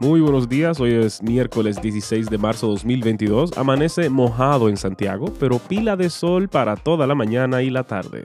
Muy buenos días, hoy es miércoles 16 de marzo 2022. Amanece mojado en Santiago, pero pila de sol para toda la mañana y la tarde.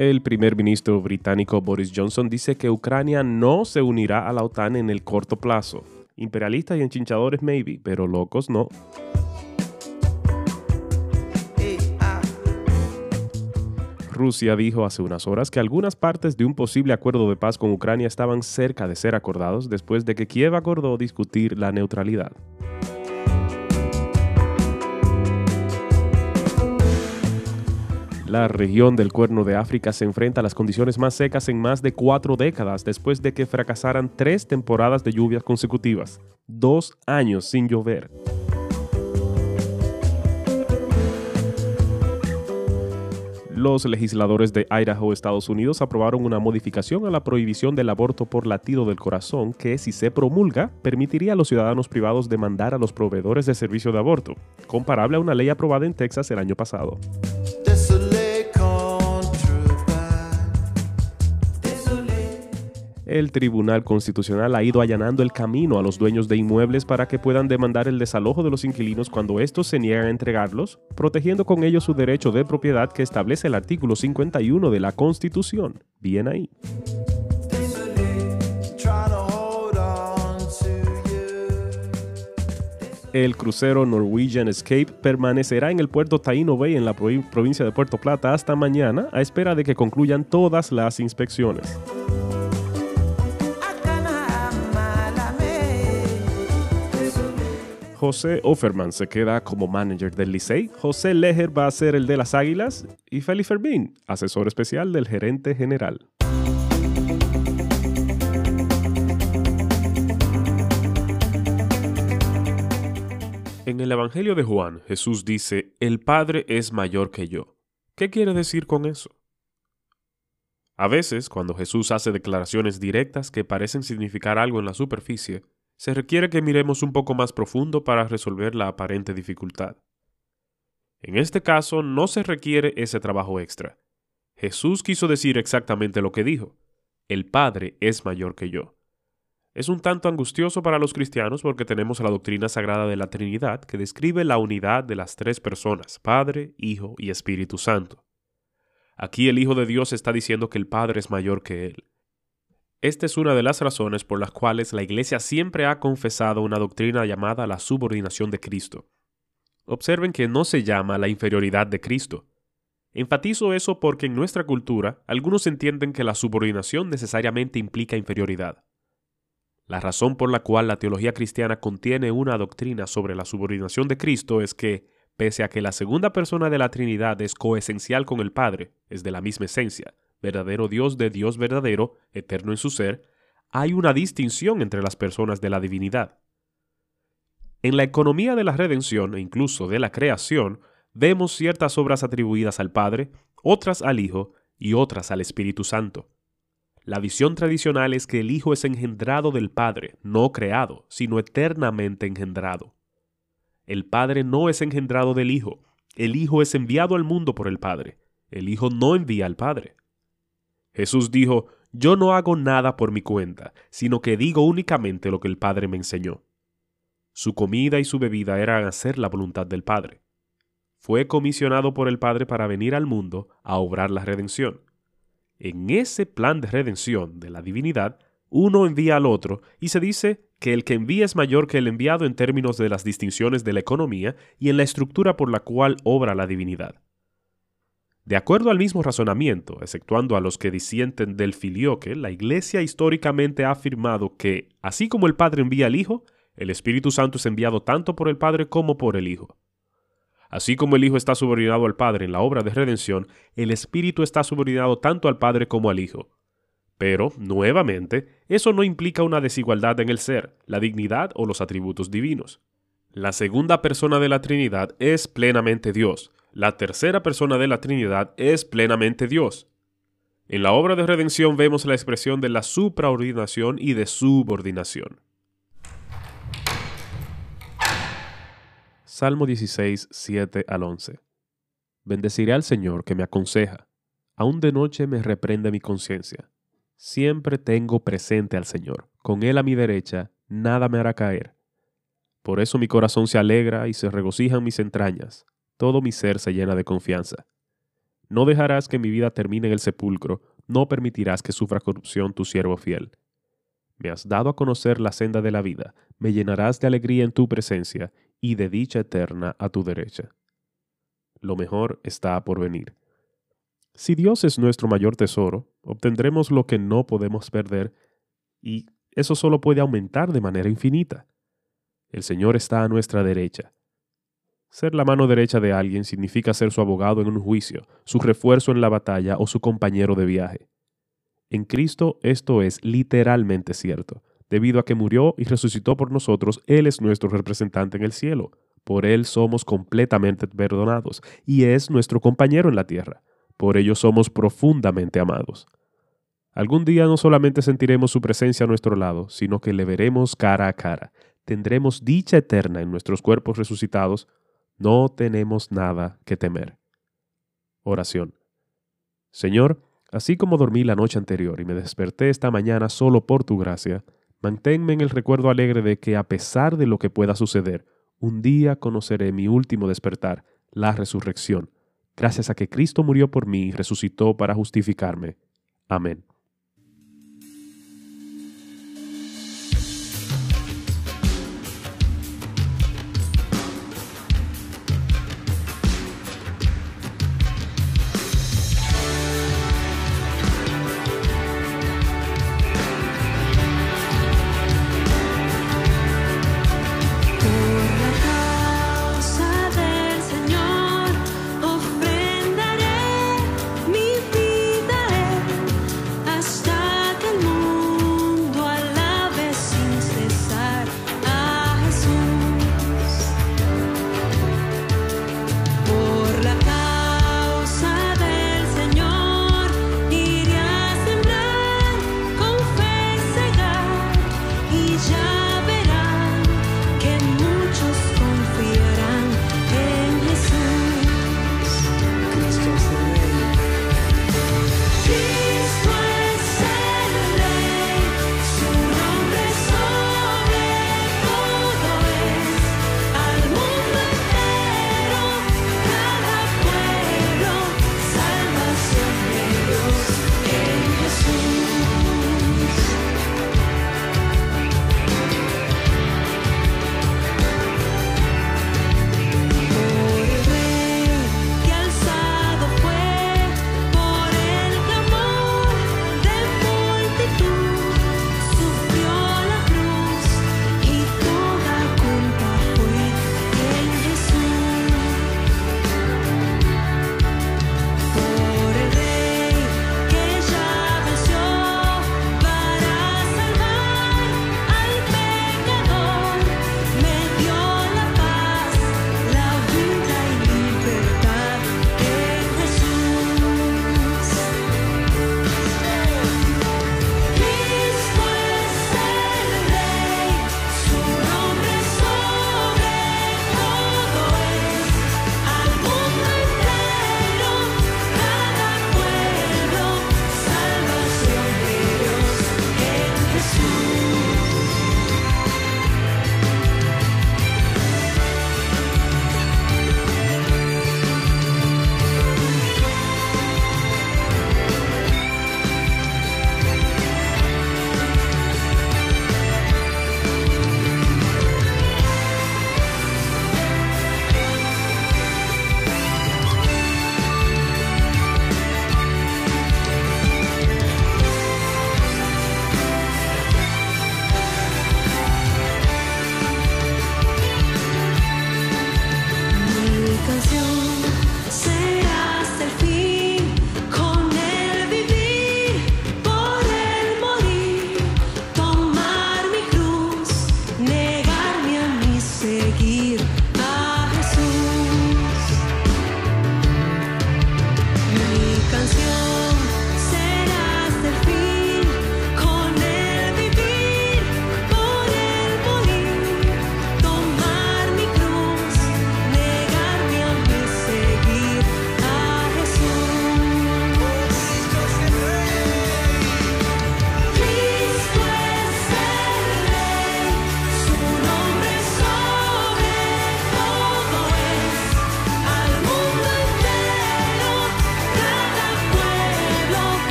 El primer ministro británico Boris Johnson dice que Ucrania no se unirá a la OTAN en el corto plazo. Imperialistas y enchinchadores maybe, pero locos no. Rusia dijo hace unas horas que algunas partes de un posible acuerdo de paz con Ucrania estaban cerca de ser acordados después de que Kiev acordó discutir la neutralidad. La región del Cuerno de África se enfrenta a las condiciones más secas en más de cuatro décadas después de que fracasaran tres temporadas de lluvias consecutivas, dos años sin llover. Los legisladores de Idaho, Estados Unidos, aprobaron una modificación a la prohibición del aborto por latido del corazón que, si se promulga, permitiría a los ciudadanos privados demandar a los proveedores de servicio de aborto, comparable a una ley aprobada en Texas el año pasado. El Tribunal Constitucional ha ido allanando el camino a los dueños de inmuebles para que puedan demandar el desalojo de los inquilinos cuando estos se niegan a entregarlos, protegiendo con ello su derecho de propiedad que establece el artículo 51 de la Constitución. Bien ahí. El crucero Norwegian Escape permanecerá en el puerto Taino Bay en la provincia de Puerto Plata hasta mañana a espera de que concluyan todas las inspecciones. José Offerman se queda como manager del Licey, José Leger va a ser el de las Águilas y Félix Fermín, asesor especial del gerente general. En el Evangelio de Juan, Jesús dice, el Padre es mayor que yo. ¿Qué quiere decir con eso? A veces, cuando Jesús hace declaraciones directas que parecen significar algo en la superficie, se requiere que miremos un poco más profundo para resolver la aparente dificultad. En este caso no se requiere ese trabajo extra. Jesús quiso decir exactamente lo que dijo. El Padre es mayor que yo. Es un tanto angustioso para los cristianos porque tenemos la doctrina sagrada de la Trinidad que describe la unidad de las tres personas, Padre, Hijo y Espíritu Santo. Aquí el Hijo de Dios está diciendo que el Padre es mayor que Él. Esta es una de las razones por las cuales la Iglesia siempre ha confesado una doctrina llamada la subordinación de Cristo. Observen que no se llama la inferioridad de Cristo. Enfatizo eso porque en nuestra cultura algunos entienden que la subordinación necesariamente implica inferioridad. La razón por la cual la teología cristiana contiene una doctrina sobre la subordinación de Cristo es que, pese a que la segunda persona de la Trinidad es coesencial con el Padre, es de la misma esencia, verdadero Dios de Dios verdadero, eterno en su ser, hay una distinción entre las personas de la divinidad. En la economía de la redención e incluso de la creación, vemos ciertas obras atribuidas al Padre, otras al Hijo y otras al Espíritu Santo. La visión tradicional es que el Hijo es engendrado del Padre, no creado, sino eternamente engendrado. El Padre no es engendrado del Hijo, el Hijo es enviado al mundo por el Padre, el Hijo no envía al Padre. Jesús dijo, Yo no hago nada por mi cuenta, sino que digo únicamente lo que el Padre me enseñó. Su comida y su bebida eran hacer la voluntad del Padre. Fue comisionado por el Padre para venir al mundo a obrar la redención. En ese plan de redención de la divinidad, uno envía al otro y se dice que el que envía es mayor que el enviado en términos de las distinciones de la economía y en la estructura por la cual obra la divinidad. De acuerdo al mismo razonamiento, exceptuando a los que disienten del filioque, la Iglesia históricamente ha afirmado que, así como el Padre envía al Hijo, el Espíritu Santo es enviado tanto por el Padre como por el Hijo. Así como el Hijo está subordinado al Padre en la obra de redención, el Espíritu está subordinado tanto al Padre como al Hijo. Pero, nuevamente, eso no implica una desigualdad en el ser, la dignidad o los atributos divinos. La segunda persona de la Trinidad es plenamente Dios, la tercera persona de la Trinidad es plenamente Dios. En la obra de redención vemos la expresión de la supraordinación y de subordinación. Salmo 16, 7 al 11. Bendeciré al Señor que me aconseja. Aún de noche me reprende mi conciencia. Siempre tengo presente al Señor. Con Él a mi derecha, nada me hará caer. Por eso mi corazón se alegra y se regocijan mis entrañas. Todo mi ser se llena de confianza. No dejarás que mi vida termine en el sepulcro, no permitirás que sufra corrupción tu siervo fiel. Me has dado a conocer la senda de la vida, me llenarás de alegría en tu presencia y de dicha eterna a tu derecha. Lo mejor está por venir. Si Dios es nuestro mayor tesoro, obtendremos lo que no podemos perder y eso solo puede aumentar de manera infinita. El Señor está a nuestra derecha. Ser la mano derecha de alguien significa ser su abogado en un juicio, su refuerzo en la batalla o su compañero de viaje. En Cristo esto es literalmente cierto. Debido a que murió y resucitó por nosotros, Él es nuestro representante en el cielo. Por Él somos completamente perdonados y es nuestro compañero en la tierra. Por ello somos profundamente amados. Algún día no solamente sentiremos su presencia a nuestro lado, sino que le veremos cara a cara. Tendremos dicha eterna en nuestros cuerpos resucitados no tenemos nada que temer. Oración. Señor, así como dormí la noche anterior y me desperté esta mañana solo por tu gracia, manténme en el recuerdo alegre de que a pesar de lo que pueda suceder, un día conoceré mi último despertar, la resurrección, gracias a que Cristo murió por mí y resucitó para justificarme. Amén.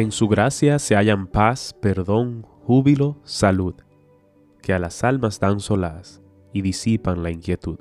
En su gracia se hallan paz, perdón, júbilo, salud, que a las almas dan solaz y disipan la inquietud.